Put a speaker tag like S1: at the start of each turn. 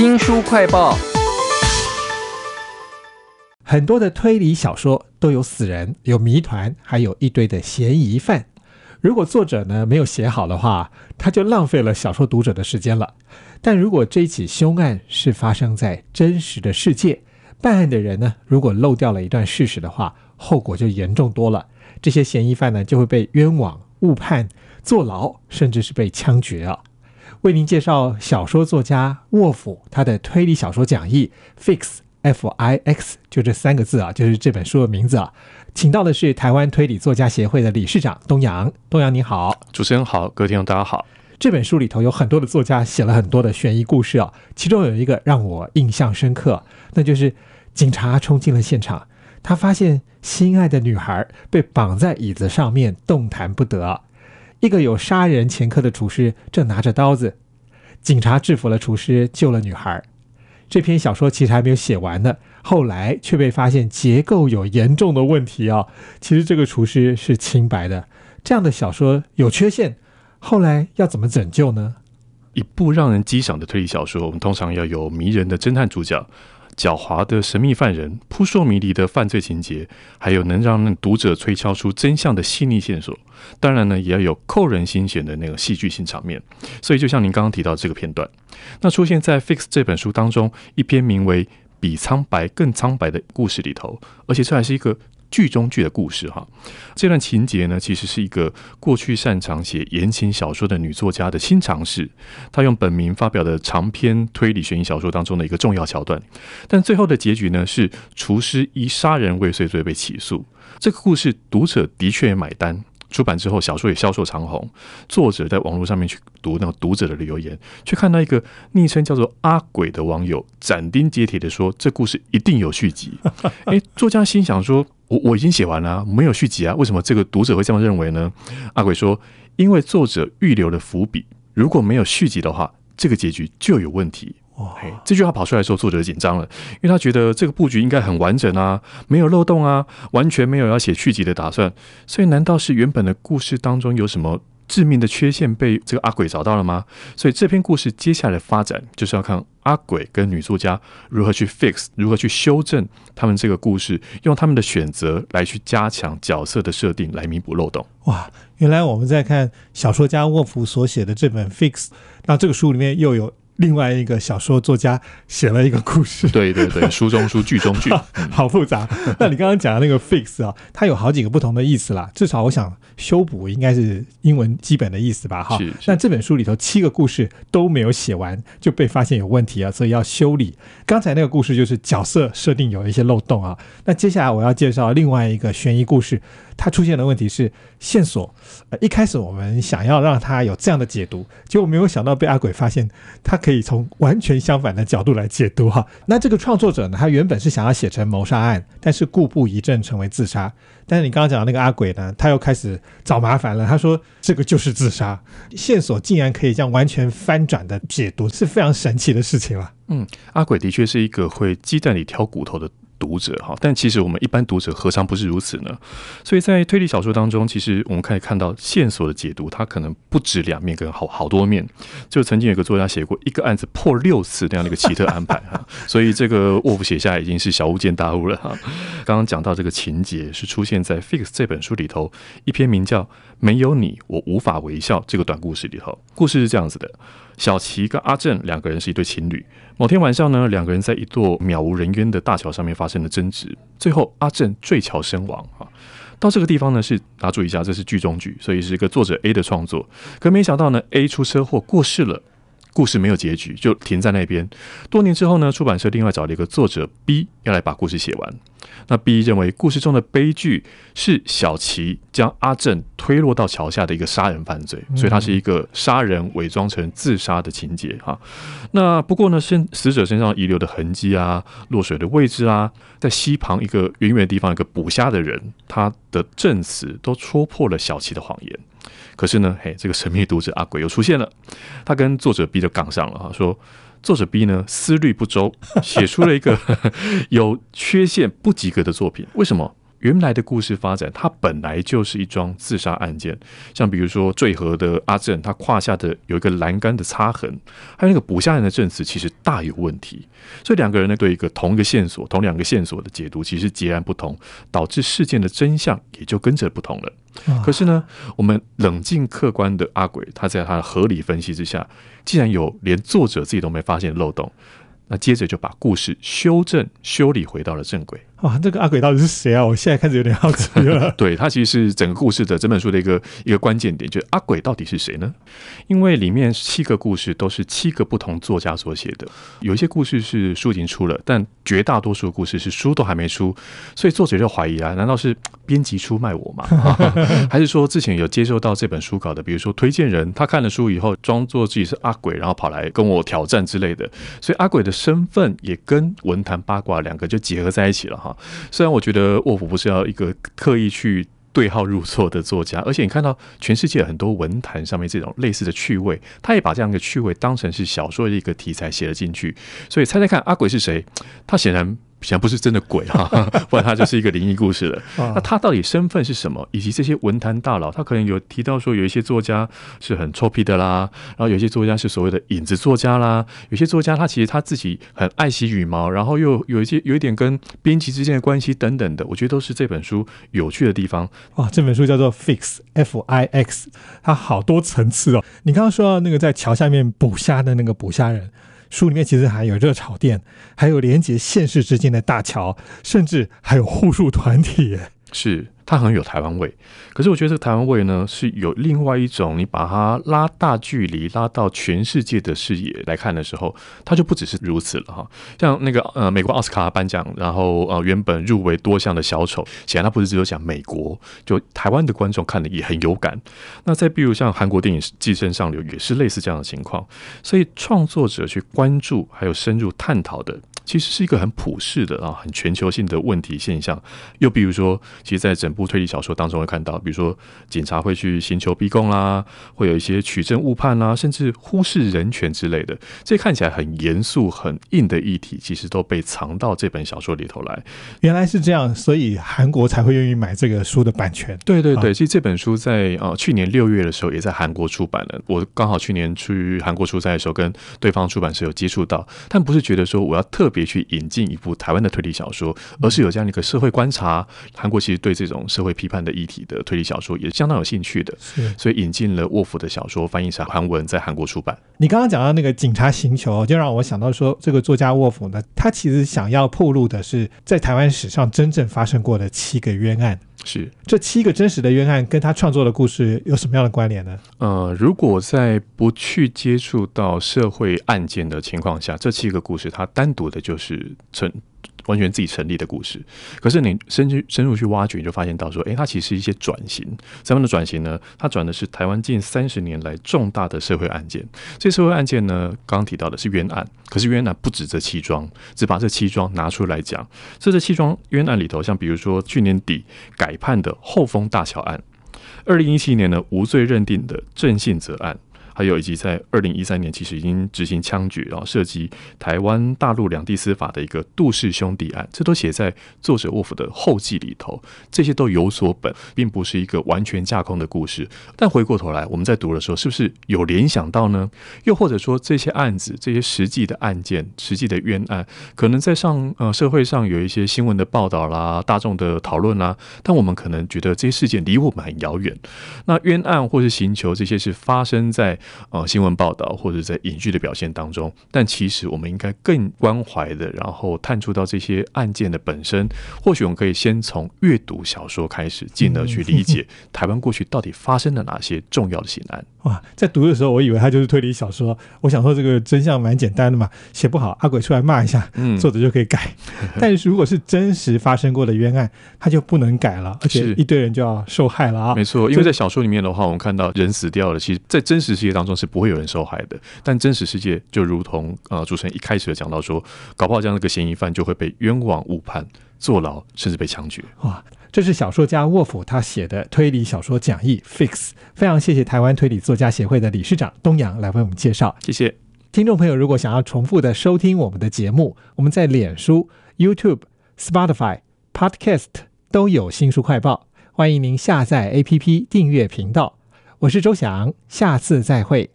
S1: 新书快报。
S2: 很多的推理小说都有死人、有谜团，还有一堆的嫌疑犯。如果作者呢没有写好的话，他就浪费了小说读者的时间了。但如果这一起凶案是发生在真实的世界，办案的人呢如果漏掉了一段事实的话，后果就严重多了。这些嫌疑犯呢就会被冤枉、误判、坐牢，甚至是被枪决啊。为您介绍小说作家沃夫他的推理小说讲义《Fix》。F I X 就这三个字啊，就是这本书的名字啊。请到的是台湾推理作家协会的理事长东阳。东阳你好，
S3: 主持人好，各位听众大家好。
S2: 这本书里头有很多的作家写了很多的悬疑故事啊，其中有一个让我印象深刻，那就是警察冲进了现场，他发现心爱的女孩被绑在椅子上面动弹不得，一个有杀人前科的厨师正拿着刀子，警察制服了厨师，救了女孩。这篇小说其实还没有写完呢，后来却被发现结构有严重的问题啊！其实这个厨师是清白的，这样的小说有缺陷，后来要怎么拯救呢？
S3: 一部让人激赏的推理小说，我们通常要有迷人的侦探主角。狡猾的神秘犯人、扑朔迷离的犯罪情节，还有能让读者推敲出真相的细腻线索。当然呢，也要有扣人心弦的那个戏剧性场面。所以，就像您刚刚提到这个片段，那出现在《Fix》这本书当中一篇名为《比苍白更苍白》的故事里头，而且这还是一个。剧中剧的故事，哈，这段情节呢，其实是一个过去擅长写言情小说的女作家的新尝试。她用本名发表的长篇推理悬疑小说当中的一个重要桥段，但最后的结局呢，是厨师以杀人未遂罪被起诉。这个故事读者的确买单。出版之后，小说也销售长红。作者在网络上面去读那个读者的留言，却看到一个昵称叫做“阿鬼”的网友斩钉截铁的说：“这故事一定有续集。” 哎，作家心想说：“我我已经写完了，没有续集啊？为什么这个读者会这样认为呢？”阿鬼说：“因为作者预留了伏笔，如果没有续集的话，这个结局就有问题。”这句话跑出来的时候，作者紧张了，因为他觉得这个布局应该很完整啊，没有漏洞啊，完全没有要写续集的打算。所以，难道是原本的故事当中有什么致命的缺陷被这个阿鬼找到了吗？所以，这篇故事接下来的发展就是要看阿鬼跟女作家如何去 fix，如何去修正他们这个故事，用他们的选择来去加强角色的设定，来弥补漏洞。
S2: 哇，原来我们在看小说家沃夫所写的这本 fix，那这个书里面又有。另外一个小说作家写了一个故事，
S3: 对对对，书中书，剧中剧，
S2: 好复杂。那你刚刚讲的那个 fix 啊，它有好几个不同的意思啦。至少我想修补应该是英文基本的意思吧？哈。那这本书里头七个故事都没有写完就被发现有问题啊，所以要修理。刚才那个故事就是角色设定有一些漏洞啊。那接下来我要介绍另外一个悬疑故事。它出现的问题是线索，呃，一开始我们想要让它有这样的解读，结果没有想到被阿鬼发现，他可可以从完全相反的角度来解读哈。那这个创作者呢，他原本是想要写成谋杀案，但是故布疑阵成为自杀。但是你刚刚讲的那个阿鬼呢，他又开始找麻烦了。他说这个就是自杀，线索竟然可以这样完全翻转的解读，是非常神奇的事情了。
S3: 嗯，阿鬼的确是一个会鸡蛋里挑骨头的。读者哈，但其实我们一般读者何尝不是如此呢？所以在推理小说当中，其实我们可以看到线索的解读，它可能不止两面，跟好好多面。就曾经有个作家写过一个案子破六次那样的一个奇特安排哈，所以这个沃夫写下已经是小巫见大巫了哈。刚刚讲到这个情节是出现在《Fix》这本书里头一篇名叫《没有你我无法微笑》这个短故事里头，故事是这样子的。小琪跟阿正两个人是一对情侣。某天晚上呢，两个人在一座渺无人烟的大桥上面发生了争执，最后阿正坠桥身亡。啊，到这个地方呢，是大家注意一下，这是剧中剧，所以是一个作者 A 的创作。可没想到呢，A 出车祸过世了。故事没有结局，就停在那边。多年之后呢，出版社另外找了一个作者 B 要来把故事写完。那 B 认为故事中的悲剧是小琪将阿正推落到桥下的一个杀人犯罪，所以它是一个杀人伪装成自杀的情节哈。那不过呢，身死者身上遗留的痕迹啊，落水的位置啊，在溪旁一个远远的地方，一个捕虾的人，他的证词都戳破了小琪的谎言。可是呢，嘿，这个神秘读者阿鬼又出现了，他跟作者 B 就杠上了哈，说作者 B 呢思虑不周，写出了一个 有缺陷、不及格的作品。为什么？原来的故事发展，它本来就是一桩自杀案件。像比如说坠河的阿正，他胯下的有一个栏杆的擦痕，还有那个捕下人的证词，其实大有问题。所以两个人呢，对一个同一个线索、同两个线索的解读，其实截然不同，导致事件的真相也就跟着不同了。可是呢，我们冷静客观的阿鬼，他在他的合理分析之下，既然有连作者自己都没发现漏洞，那接着就把故事修正、修理回到了正轨。
S2: 哇，这个阿鬼到底是谁啊？我现在开始有点好奇了。
S3: 对他其实是整个故事的整本书的一个一个关键点，就是阿鬼到底是谁呢？因为里面七个故事都是七个不同作家所写的，有一些故事是书已经出了，但绝大多数故事是书都还没出，所以作者就怀疑啊，难道是编辑出卖我吗？还是说之前有接受到这本书稿的，比如说推荐人，他看了书以后装作自己是阿鬼，然后跑来跟我挑战之类的，所以阿鬼的身份也跟文坛八卦两个就结合在一起了哈。虽然我觉得沃夫不是要一个刻意去对号入座的作家，而且你看到全世界很多文坛上面这种类似的趣味，他也把这样的趣味当成是小说的一个题材写了进去。所以猜猜看，阿鬼是谁？他显然。显然不是真的鬼哈，不然他就是一个灵异故事了。那他到底身份是什么？以及这些文坛大佬，他可能有提到说，有一些作家是很臭屁的啦，然后有些作家是所谓的影子作家啦，有些作家他其实他自己很爱惜羽毛，然后又有一些有一点跟编辑之间的关系等等的，我觉得都是这本书有趣的地方。
S2: 哇，这本书叫做 Fix F I X，它好多层次哦。你刚刚说到那个在桥下面捕虾的那个捕虾人。书里面其实还有热炒店，还有连接县市之间的大桥，甚至还有互助团体。
S3: 是。它很有台湾味，可是我觉得这个台湾味呢，是有另外一种，你把它拉大距离，拉到全世界的视野来看的时候，它就不只是如此了哈。像那个呃，美国奥斯卡颁奖，然后呃，原本入围多项的小丑，显然它不是只有讲美国，就台湾的观众看的也很有感。那再比如像韩国电影《寄生上流》，也是类似这样的情况。所以创作者去关注还有深入探讨的。其实是一个很普世的啊，很全球性的问题现象。又比如说，其实，在整部推理小说当中会看到，比如说警察会去寻求逼供啦，会有一些取证误判啦，甚至忽视人权之类的，这看起来很严肃、很硬的议题，其实都被藏到这本小说里头来。
S2: 原来是这样，所以韩国才会愿意买这个书的版权。
S3: 对对对，其实这本书在呃去年六月的时候也在韩国出版了。我刚好去年去韩国出差的时候，跟对方出版社有接触到，但不是觉得说我要特别。去引进一部台湾的推理小说，而是有这样的一个社会观察。韩国其实对这种社会批判的议题的推理小说也相当有兴趣的，所以引进了沃夫的小说，翻译成韩文，在韩国出版。
S2: 你刚刚讲到那个警察行球，就让我想到说，这个作家沃夫呢，他其实想要透露的是在台湾史上真正发生过的七个冤案。
S3: 是
S2: 这七个真实的冤案跟他创作的故事有什么样的关联呢？
S3: 呃，如果在不去接触到社会案件的情况下，这七个故事它单独的就是成。完全自己成立的故事，可是你深去深入去挖掘，你就发现到说，哎，它其实一些转型。怎样的转型呢？它转的是台湾近三十年来重大的社会案件。这社会案件呢，刚刚提到的是冤案，可是冤案不止这七桩，只把这七桩拿出来讲。这这七桩冤案里头，像比如说去年底改判的后丰大桥案，二零一七年呢无罪认定的郑信泽案。还有以及在二零一三年，其实已经执行枪决，然后涉及台湾大陆两地司法的一个杜氏兄弟案，这都写在作者沃夫的后记里头。这些都有所本，并不是一个完全架空的故事。但回过头来，我们在读的时候，是不是有联想到呢？又或者说，这些案子、这些实际的案件、实际的冤案，可能在上呃社会上有一些新闻的报道啦、大众的讨论啦，但我们可能觉得这些事件离我们很遥远。那冤案或是刑求这些是发生在。呃，新闻报道或者在影剧的表现当中，但其实我们应该更关怀的，然后探出到这些案件的本身。或许我们可以先从阅读小说开始，进而去理解台湾过去到底发生了哪些重要的刑案。
S2: 哇，在读的时候，我以为他就是推理小说。我想说，这个真相蛮简单的嘛，写不好，阿鬼出来骂一下，作者就可以改。但是如果是真实发生过的冤案，他就不能改了，而且一堆人就要受害了啊。
S3: 没错，因为在小说里面的话，我们看到人死掉了，其实，在真实世界当中是不会有人受害的。但真实世界就如同呃主持人一开始讲到说，搞不好这样的一个嫌疑犯就会被冤枉误判、坐牢，甚至被枪决。
S2: 哇！这是小说家沃夫他写的推理小说讲义《Fix》，非常谢谢台湾推理作家协会的理事长东阳来为我们介绍。
S3: 谢谢
S2: 听众朋友，如果想要重复的收听我们的节目，我们在脸书、YouTube、Spotify、Podcast 都有新书快报，欢迎您下载 APP 订阅频道。我是周翔，下次再会。